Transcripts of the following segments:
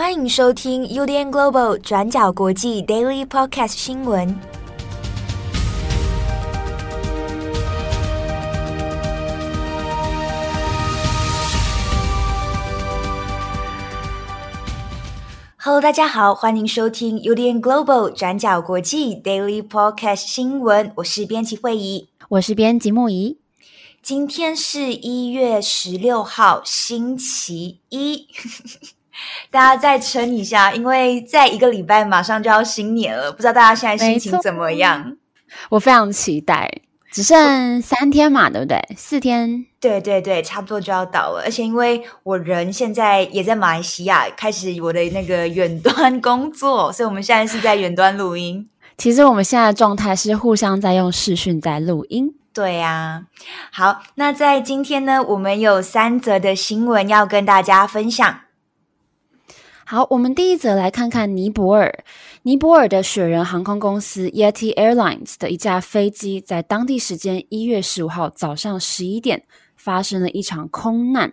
欢迎收听 UDN Global 转角国际 Daily Podcast 新闻。Hello，大家好，欢迎收听 UDN Global 转角国际 Daily Podcast 新闻。我是编辑惠仪，我是编辑木仪。今天是一月十六号，星期一。大家再撑一下，因为在一个礼拜马上就要新年了，不知道大家现在心情怎么样？我非常期待，只剩三天嘛，对不对？四天？对对对，差不多就要到了。而且因为我人现在也在马来西亚，开始我的那个远端工作，所以我们现在是在远端录音。其实我们现在的状态是互相在用视讯在录音。对呀，好，那在今天呢，我们有三则的新闻要跟大家分享。好，我们第一则来看看尼泊尔。尼泊尔的雪人航空公司 Yeti Airlines 的一架飞机，在当地时间一月十五号早上十一点发生了一场空难。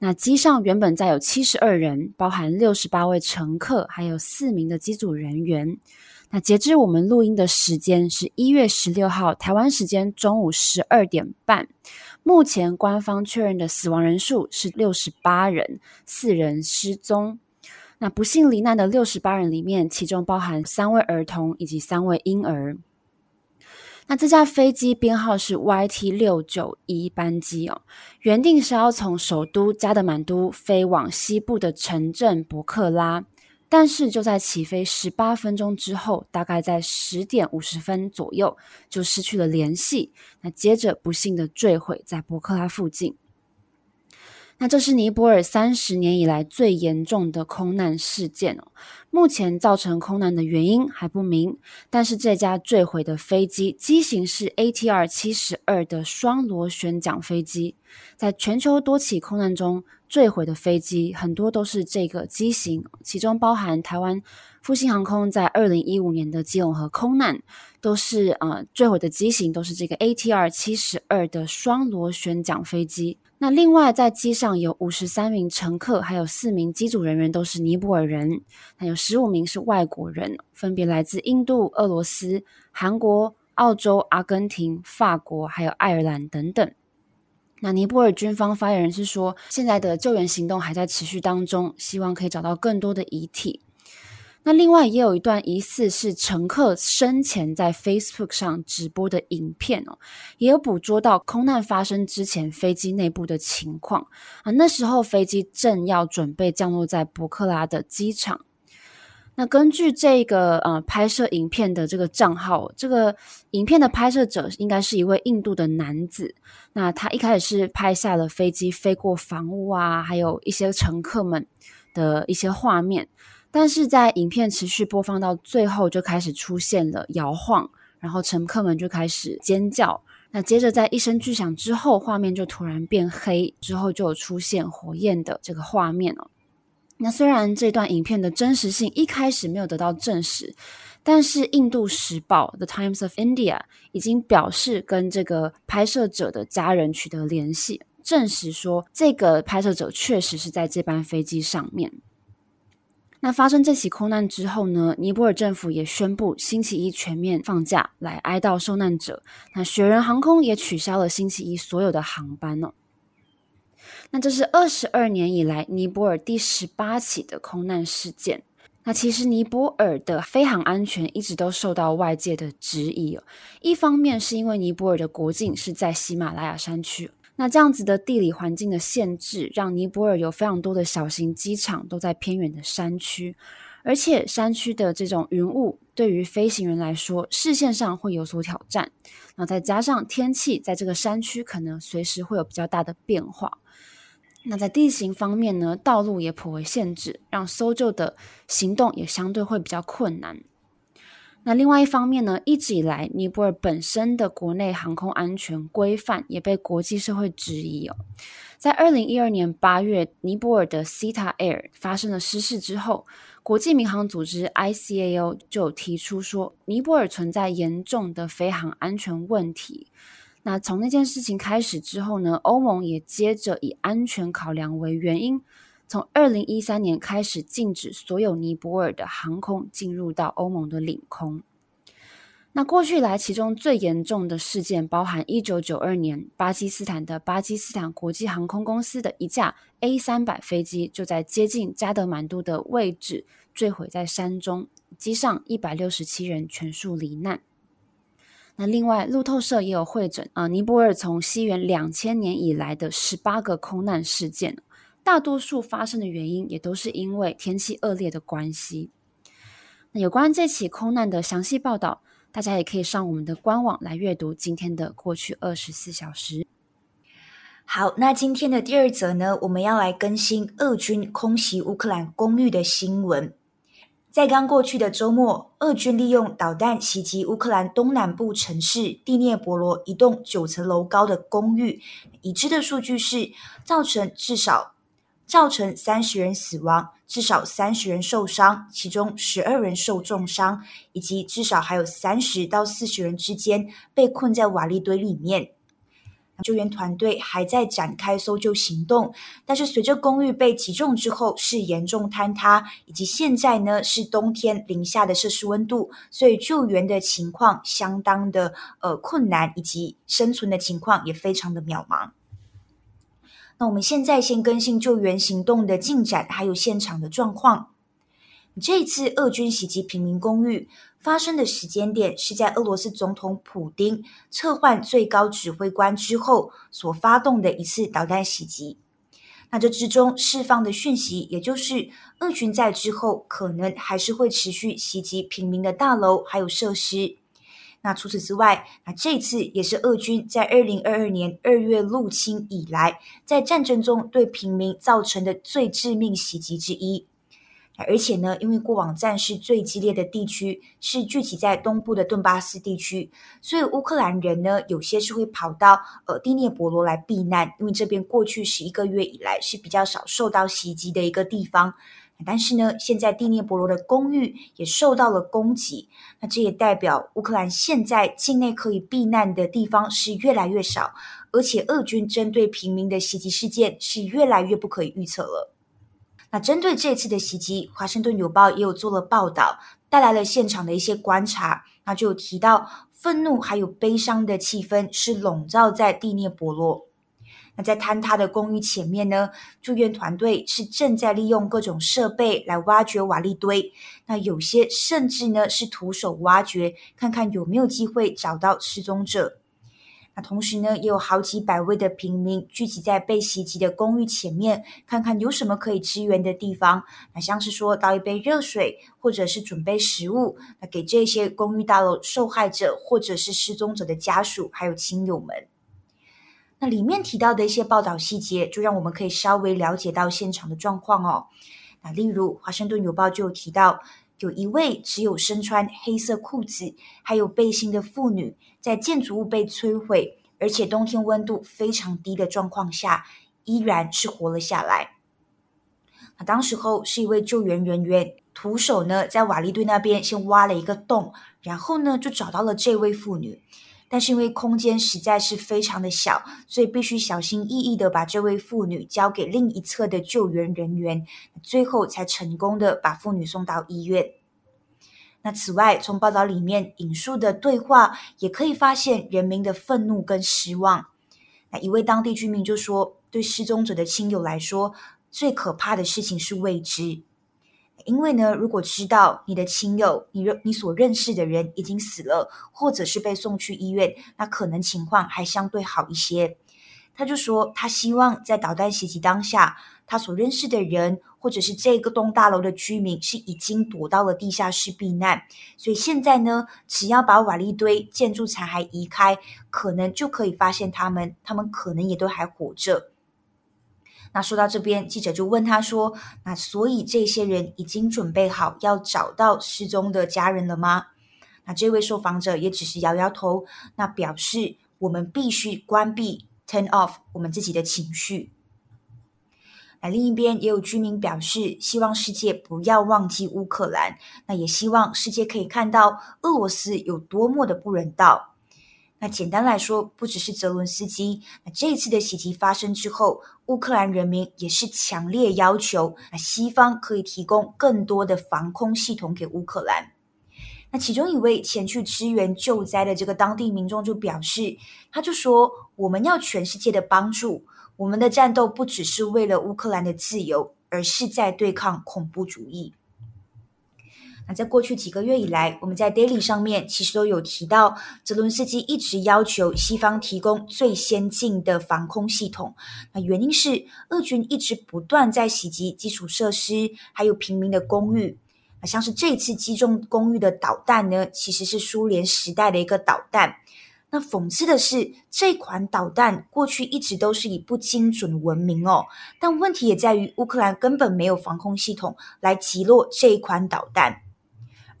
那机上原本载有七十二人，包含六十八位乘客，还有四名的机组人员。那截至我们录音的时间是一月十六号，台湾时间中午十二点半。目前官方确认的死亡人数是六十八人，四人失踪。那不幸罹难的六十八人里面，其中包含三位儿童以及三位婴儿。那这架飞机编号是 YT 六九一班机哦，原定是要从首都加德满都飞往西部的城镇博克拉。但是就在起飞十八分钟之后，大概在十点五十分左右就失去了联系。那接着不幸的坠毁在博克拉附近。那这是尼泊尔三十年以来最严重的空难事件哦。目前造成空难的原因还不明，但是这架坠毁的飞机机型是 ATR 七十二的双螺旋桨飞机。在全球多起空难中，坠毁的飞机很多都是这个机型，其中包含台湾复兴航空在二零一五年的基隆河空难，都是呃坠毁的机型都是这个 ATR 七十二的双螺旋桨飞机。那另外，在机上有五十三名乘客，还有四名机组人员都是尼泊尔人，还有十五名是外国人，分别来自印度、俄罗斯、韩国、澳洲、阿根廷、法国，还有爱尔兰等等。那尼泊尔军方发言人是说，现在的救援行动还在持续当中，希望可以找到更多的遗体。那另外也有一段疑似是乘客生前在 Facebook 上直播的影片哦，也有捕捉到空难发生之前飞机内部的情况啊。那时候飞机正要准备降落在博克拉的机场。那根据这个呃拍摄影片的这个账号，这个影片的拍摄者应该是一位印度的男子。那他一开始是拍下了飞机飞过房屋啊，还有一些乘客们的一些画面。但是在影片持续播放到最后，就开始出现了摇晃，然后乘客们就开始尖叫。那接着在一声巨响之后，画面就突然变黑，之后就有出现火焰的这个画面了。那虽然这段影片的真实性一开始没有得到证实，但是印度时报 The Times of India 已经表示跟这个拍摄者的家人取得联系，证实说这个拍摄者确实是在这班飞机上面。那发生这起空难之后呢，尼泊尔政府也宣布星期一全面放假来哀悼受难者。那雪人航空也取消了星期一所有的航班哦。那这是二十二年以来尼泊尔第十八起的空难事件。那其实尼泊尔的飞航安全一直都受到外界的质疑哦。一方面是因为尼泊尔的国境是在喜马拉雅山区。那这样子的地理环境的限制，让尼泊尔有非常多的小型机场都在偏远的山区，而且山区的这种云雾对于飞行员来说，视线上会有所挑战。那再加上天气在这个山区可能随时会有比较大的变化。那在地形方面呢，道路也颇为限制，让搜救的行动也相对会比较困难。那另外一方面呢，一直以来，尼泊尔本身的国内航空安全规范也被国际社会质疑哦。在二零一二年八月，尼泊尔的 Sita Air 发生了失事之后，国际民航组织 ICAO 就提出说，尼泊尔存在严重的飞航安全问题。那从那件事情开始之后呢，欧盟也接着以安全考量为原因，从二零一三年开始禁止所有尼泊尔的航空进入到欧盟的领空。那过去来，其中最严重的事件包含一九九二年巴基斯坦的巴基斯坦国际航空公司的一架 A 三百飞机就在接近加德满都的位置坠毁在山中，机上一百六十七人全数罹难。那另外，路透社也有汇整啊，尼泊尔从西元两千年以来的十八个空难事件，大多数发生的原因也都是因为天气恶劣的关系。那有关这起空难的详细报道。大家也可以上我们的官网来阅读今天的过去二十四小时。好，那今天的第二则呢，我们要来更新俄军空袭乌克兰公寓的新闻。在刚过去的周末，俄军利用导弹袭击乌克兰东南部城市第聂伯罗一栋九层楼高的公寓，已知的数据是造成至少造成三十人死亡。至少三十人受伤，其中十二人受重伤，以及至少还有三十到四十人之间被困在瓦砾堆里面。救援团队还在展开搜救行动，但是随着公寓被击中之后是严重坍塌，以及现在呢是冬天零下的摄氏温度，所以救援的情况相当的呃困难，以及生存的情况也非常的渺茫。那我们现在先更新救援行动的进展，还有现场的状况。这次俄军袭击平民公寓发生的时间点是在俄罗斯总统普丁撤换最高指挥官之后所发动的一次导弹袭击。那这之中释放的讯息，也就是俄军在之后可能还是会持续袭击平民的大楼还有设施。那除此之外，那这次也是俄军在二零二二年二月入侵以来，在战争中对平民造成的最致命袭击之一。而且呢，因为过往战事最激烈的地区是聚集在东部的顿巴斯地区，所以乌克兰人呢，有些是会跑到呃第聂伯罗来避难，因为这边过去十一个月以来是比较少受到袭击的一个地方。但是呢，现在第聂伯罗的公寓也受到了攻击，那这也代表乌克兰现在境内可以避难的地方是越来越少，而且俄军针对平民的袭击事件是越来越不可以预测了。那针对这次的袭击，华盛顿邮报也有做了报道，带来了现场的一些观察，那就提到愤怒还有悲伤的气氛是笼罩在第聂伯罗。那在坍塌的公寓前面呢，救援团队是正在利用各种设备来挖掘瓦砾堆。那有些甚至呢是徒手挖掘，看看有没有机会找到失踪者。那同时呢，也有好几百位的平民聚集在被袭击的公寓前面，看看有什么可以支援的地方。那像是说倒一杯热水，或者是准备食物，那给这些公寓大楼受害者或者是失踪者的家属还有亲友们。那里面提到的一些报道细节，就让我们可以稍微了解到现场的状况哦。那例如，《华盛顿邮报》就有提到，有一位只有身穿黑色裤子还有背心的妇女，在建筑物被摧毁，而且冬天温度非常低的状况下，依然是活了下来。那当时候是一位救援人员，徒手呢在瓦砾堆那边先挖了一个洞，然后呢就找到了这位妇女。但是因为空间实在是非常的小，所以必须小心翼翼的把这位妇女交给另一侧的救援人员，最后才成功的把妇女送到医院。那此外，从报道里面引述的对话，也可以发现人民的愤怒跟失望。那一位当地居民就说：“对失踪者的亲友来说，最可怕的事情是未知。”因为呢，如果知道你的亲友、你认你所认识的人已经死了，或者是被送去医院，那可能情况还相对好一些。他就说，他希望在导弹袭击当下，他所认识的人，或者是这个栋大楼的居民是已经躲到了地下室避难，所以现在呢，只要把瓦砾堆、建筑残骸移开，可能就可以发现他们，他们可能也都还活着。那说到这边，记者就问他说：“那所以这些人已经准备好要找到失踪的家人了吗？”那这位受访者也只是摇摇头，那表示我们必须关闭 turn off 我们自己的情绪。那另一边也有居民表示，希望世界不要忘记乌克兰，那也希望世界可以看到俄罗斯有多么的不人道。那简单来说，不只是泽伦斯基，那这一次的袭击发生之后，乌克兰人民也是强烈要求，那西方可以提供更多的防空系统给乌克兰。那其中一位前去支援救灾的这个当地民众就表示，他就说：“我们要全世界的帮助，我们的战斗不只是为了乌克兰的自由，而是在对抗恐怖主义。”在过去几个月以来，我们在 Daily 上面其实都有提到，泽伦斯基一直要求西方提供最先进的防空系统。那原因是俄军一直不断在袭击基础设施，还有平民的公寓。那像是这次击中公寓的导弹呢，其实是苏联时代的一个导弹。那讽刺的是，这款导弹过去一直都是以不精准闻名哦。但问题也在于，乌克兰根本没有防空系统来击落这一款导弹。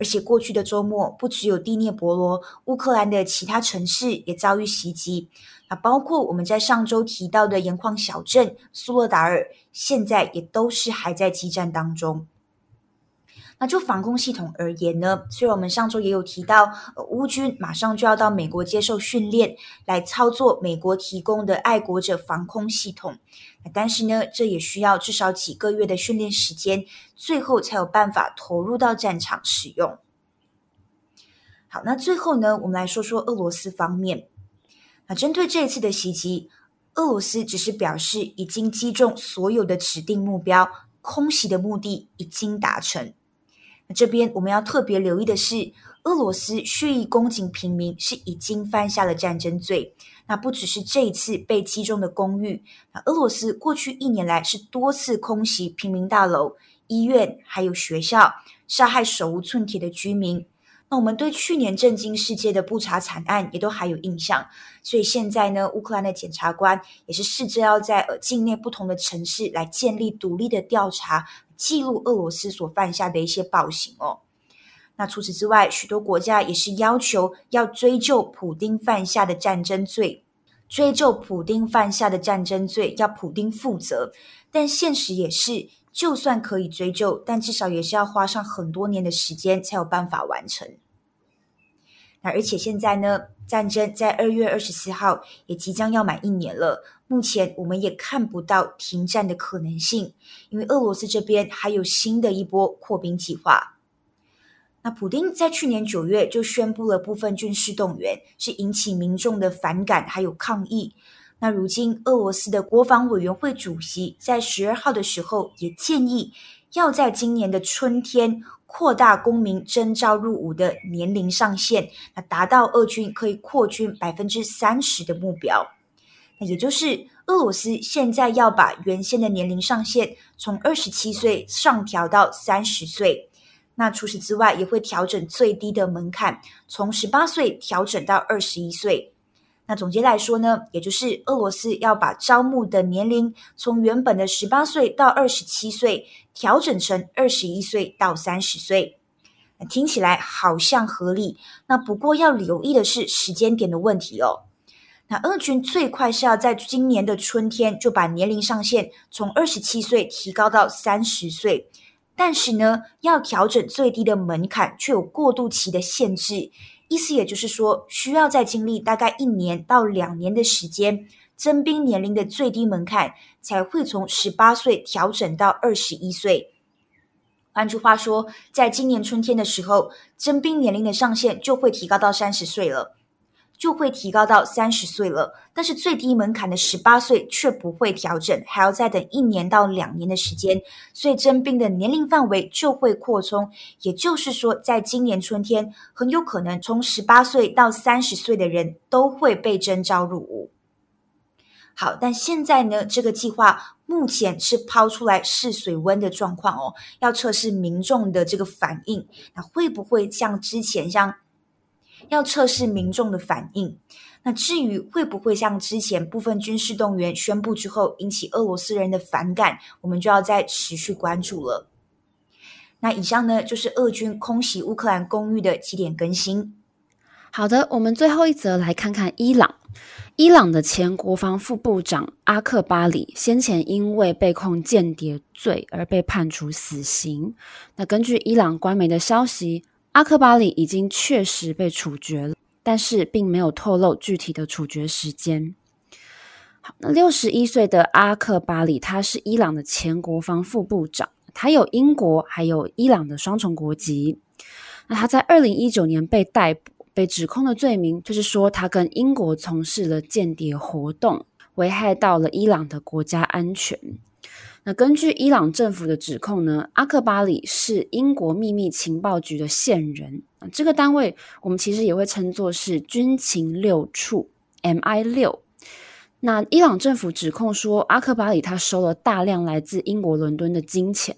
而且过去的周末，不只有第聂伯罗，乌克兰的其他城市也遭遇袭击。那包括我们在上周提到的盐矿小镇苏洛达尔，现在也都是还在激战当中。那就防空系统而言呢，虽然我们上周也有提到，呃，乌军马上就要到美国接受训练，来操作美国提供的爱国者防空系统，但是呢，这也需要至少几个月的训练时间，最后才有办法投入到战场使用。好，那最后呢，我们来说说俄罗斯方面。那针对这一次的袭击，俄罗斯只是表示已经击中所有的指定目标，空袭的目的已经达成。这边我们要特别留意的是，俄罗斯蓄意攻击平民是已经犯下了战争罪。那不只是这一次被击中的公寓，那俄罗斯过去一年来是多次空袭平民大楼、医院还有学校，杀害手无寸铁的居民。那我们对去年震惊世界的布查惨案也都还有印象，所以现在呢，乌克兰的检察官也是试着要在呃境内不同的城市来建立独立的调查。记录俄罗斯所犯下的一些暴行哦。那除此之外，许多国家也是要求要追究普丁犯下的战争罪，追究普丁犯下的战争罪，要普丁负责。但现实也是，就算可以追究，但至少也是要花上很多年的时间才有办法完成。那而且现在呢，战争在二月二十四号也即将要满一年了。目前我们也看不到停战的可能性，因为俄罗斯这边还有新的一波扩兵计划。那普丁在去年九月就宣布了部分军事动员，是引起民众的反感还有抗议。那如今俄罗斯的国防委员会主席在十二号的时候也建议，要在今年的春天。扩大公民征召入伍的年龄上限，那达到俄军可以扩军百分之三十的目标。那也就是俄罗斯现在要把原先的年龄上限从二十七岁上调到三十岁。那除此之外，也会调整最低的门槛，从十八岁调整到二十一岁。那总结来说呢，也就是俄罗斯要把招募的年龄从原本的十八岁到二十七岁调整成二十一岁到三十岁。那听起来好像合理。那不过要留意的是时间点的问题哦。那俄军最快是要在今年的春天就把年龄上限从二十七岁提高到三十岁，但是呢，要调整最低的门槛却有过渡期的限制。意思也就是说，需要再经历大概一年到两年的时间，征兵年龄的最低门槛才会从十八岁调整到二十一岁。换句话说，在今年春天的时候，征兵年龄的上限就会提高到三十岁了。就会提高到三十岁了，但是最低门槛的十八岁却不会调整，还要再等一年到两年的时间，所以征兵的年龄范围就会扩充。也就是说，在今年春天，很有可能从十八岁到三十岁的人都会被征召入伍。好，但现在呢，这个计划目前是抛出来试水温的状况哦，要测试民众的这个反应，那会不会像之前像？要测试民众的反应。那至于会不会像之前部分军事动员宣布之后引起俄罗斯人的反感，我们就要再持续关注了。那以上呢，就是俄军空袭乌克兰公寓的几点更新。好的，我们最后一则来看看伊朗。伊朗的前国防副部长阿克巴里先前因为被控间谍罪而被判处死刑。那根据伊朗官媒的消息。阿克巴里已经确实被处决了。但是并没有透露具体的处决时间。好，那六十一岁的阿克巴里，他是伊朗的前国防副部长，他有英国还有伊朗的双重国籍。那他在二零一九年被逮捕，被指控的罪名就是说他跟英国从事了间谍活动，危害到了伊朗的国家安全。那根据伊朗政府的指控呢，阿克巴里是英国秘密情报局的线人，这个单位我们其实也会称作是军情六处 （MI 六）。那伊朗政府指控说，阿克巴里他收了大量来自英国伦敦的金钱，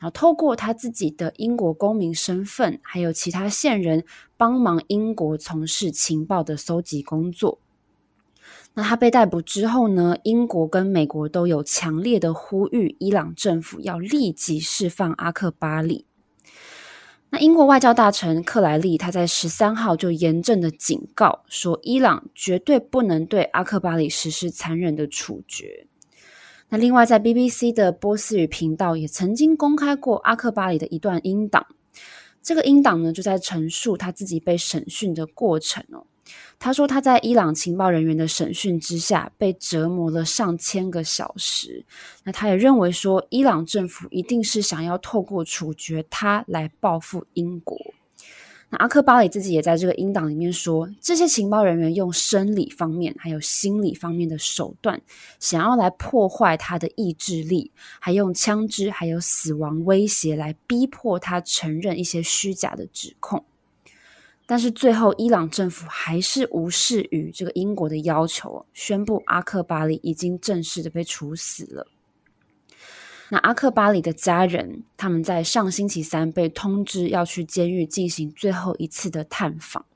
然后透过他自己的英国公民身份，还有其他线人帮忙英国从事情报的搜集工作。那他被逮捕之后呢，英国跟美国都有强烈的呼吁伊朗政府要立即释放阿克巴里。那英国外交大臣克莱利他在十三号就严正的警告说，伊朗绝对不能对阿克巴里实施残忍的处决。那另外，在 BBC 的波斯语频道也曾经公开过阿克巴里的一段音档，这个音档呢就在陈述他自己被审讯的过程哦。他说他在伊朗情报人员的审讯之下被折磨了上千个小时。那他也认为说，伊朗政府一定是想要透过处决他来报复英国。那阿克巴里自己也在这个英党里面说，这些情报人员用生理方面还有心理方面的手段，想要来破坏他的意志力，还用枪支还有死亡威胁来逼迫他承认一些虚假的指控。但是最后，伊朗政府还是无视于这个英国的要求，宣布阿克巴里已经正式的被处死了。那阿克巴里的家人，他们在上星期三被通知要去监狱进行最后一次的探访。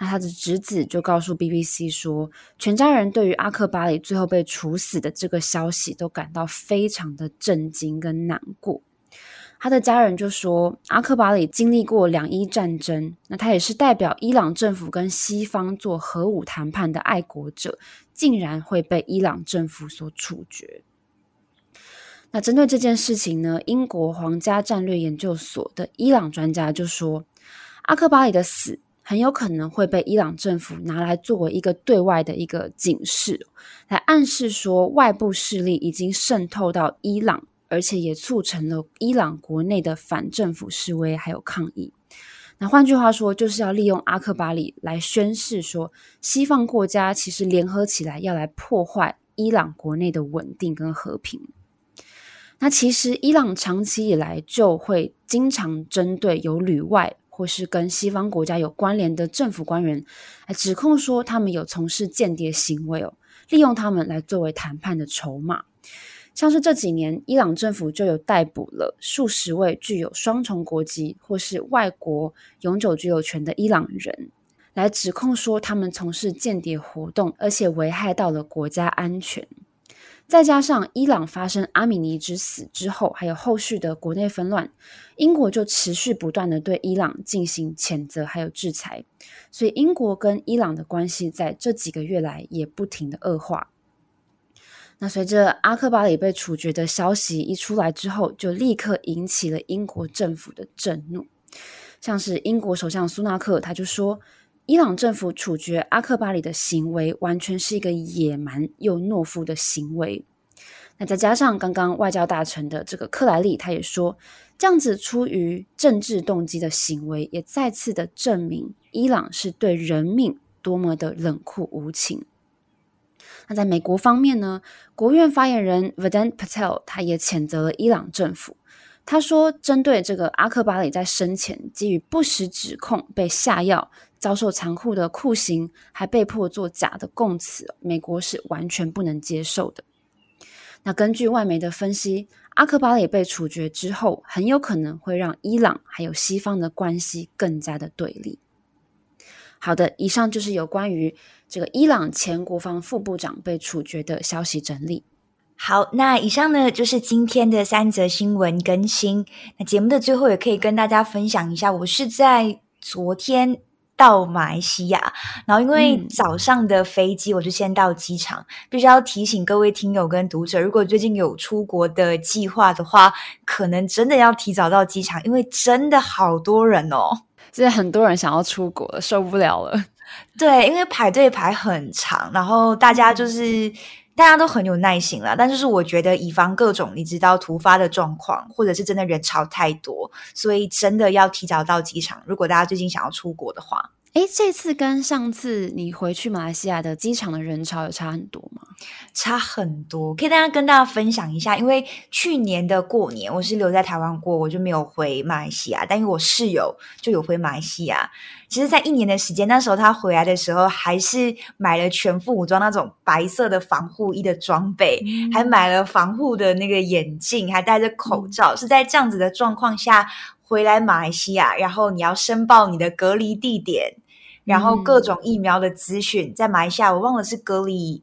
那他的侄子就告诉 BBC 说，全家人对于阿克巴里最后被处死的这个消息都感到非常的震惊跟难过。他的家人就说，阿克巴里经历过两伊战争，那他也是代表伊朗政府跟西方做核武谈判的爱国者，竟然会被伊朗政府所处决。那针对这件事情呢，英国皇家战略研究所的伊朗专家就说，阿克巴里的死很有可能会被伊朗政府拿来作为一个对外的一个警示，来暗示说外部势力已经渗透到伊朗。而且也促成了伊朗国内的反政府示威，还有抗议。那换句话说，就是要利用阿克巴里来宣示说，西方国家其实联合起来要来破坏伊朗国内的稳定跟和平。那其实伊朗长期以来就会经常针对有旅外或是跟西方国家有关联的政府官员来指控说，他们有从事间谍行为哦，利用他们来作为谈判的筹码。像是这几年，伊朗政府就有逮捕了数十位具有双重国籍或是外国永久居留权的伊朗人，来指控说他们从事间谍活动，而且危害到了国家安全。再加上伊朗发生阿米尼之死之后，还有后续的国内纷乱，英国就持续不断的对伊朗进行谴责还有制裁，所以英国跟伊朗的关系在这几个月来也不停的恶化。那随着阿克巴里被处决的消息一出来之后，就立刻引起了英国政府的震怒。像是英国首相苏纳克，他就说，伊朗政府处决阿克巴里的行为完全是一个野蛮又懦夫的行为。那再加上刚刚外交大臣的这个克莱利，他也说，这样子出于政治动机的行为，也再次的证明伊朗是对人命多么的冷酷无情。那在美国方面呢，国务院发言人 Vedant Patel 他也谴责了伊朗政府。他说，针对这个阿克巴里在生前基于不实指控被下药、遭受残酷的酷刑，还被迫做假的供词，美国是完全不能接受的。那根据外媒的分析，阿克巴里被处决之后，很有可能会让伊朗还有西方的关系更加的对立。好的，以上就是有关于这个伊朗前国防副部长被处决的消息整理。好，那以上呢就是今天的三则新闻更新。那节目的最后也可以跟大家分享一下，我是在昨天到马来西亚，然后因为早上的飞机我就先到机场，嗯、必须要提醒各位听友跟读者，如果最近有出国的计划的话，可能真的要提早到机场，因为真的好多人哦。现在很多人想要出国了，受不了了。对，因为排队排很长，然后大家就是。大家都很有耐心啦，但就是我觉得以防各种你知道突发的状况，或者是真的人潮太多，所以真的要提早到机场。如果大家最近想要出国的话，诶，这次跟上次你回去马来西亚的机场的人潮有差很多吗？差很多，可以大家跟大家分享一下。因为去年的过年我是留在台湾过，我就没有回马来西亚，但因为我室友就有回马来西亚。其实，在一年的时间，那时候他回来的时候，还是买了全副武装那种白色的防护衣的装备，嗯、还买了防护的那个眼镜，还戴着口罩，嗯、是在这样子的状况下回来马来西亚。然后你要申报你的隔离地点，然后各种疫苗的资讯，在马来西亚我忘了是隔离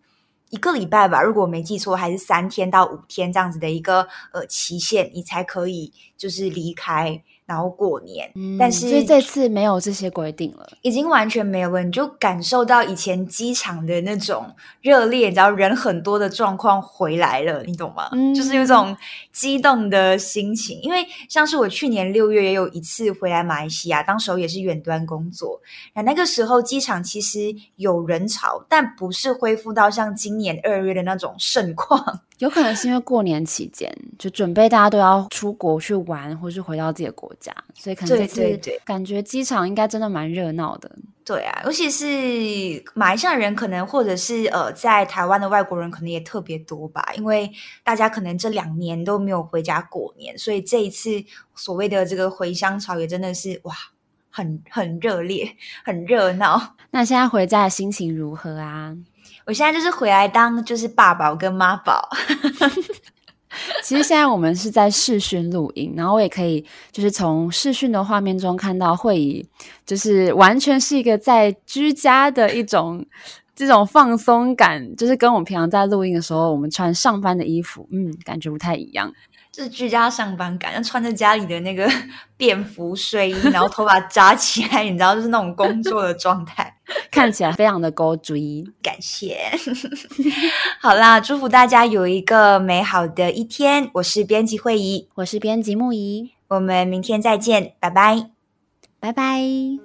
一个礼拜吧，如果我没记错，还是三天到五天这样子的一个呃期限，你才可以就是离开。然后过年，嗯、但是所以这次没有这些规定了，已经完全没有了。你就感受到以前机场的那种热烈，然后人很多的状况回来了，你懂吗？嗯、就是有一种激动的心情。因为像是我去年六月也有一次回来马来西亚，当时候也是远端工作，那那个时候机场其实有人潮，但不是恢复到像今年二月的那种盛况。有可能是因为过年期间就准备大家都要出国去玩，或是回到自己的国家，所以可能这次感觉机场应该真的蛮热闹的。对啊，尤其是马来西亚人，可能或者是呃在台湾的外国人，可能也特别多吧，因为大家可能这两年都没有回家过年，所以这一次所谓的这个回乡潮也真的是哇，很很热烈，很热闹。那现在回家的心情如何啊？我现在就是回来当就是爸宝跟妈宝。其实现在我们是在视讯录音，然后我也可以就是从视讯的画面中看到会议，就是完全是一个在居家的一种这种放松感，就是跟我们平常在录音的时候我们穿上班的衣服，嗯，感觉不太一样。就是居家上班感，穿着家里的那个 便服睡衣，然后头发扎起来，你知道，就是那种工作的状态，看起来非常的高追。感谢，好啦，祝福大家有一个美好的一天。我是编辑惠仪，我是编辑木仪，我们明天再见，拜拜，拜拜。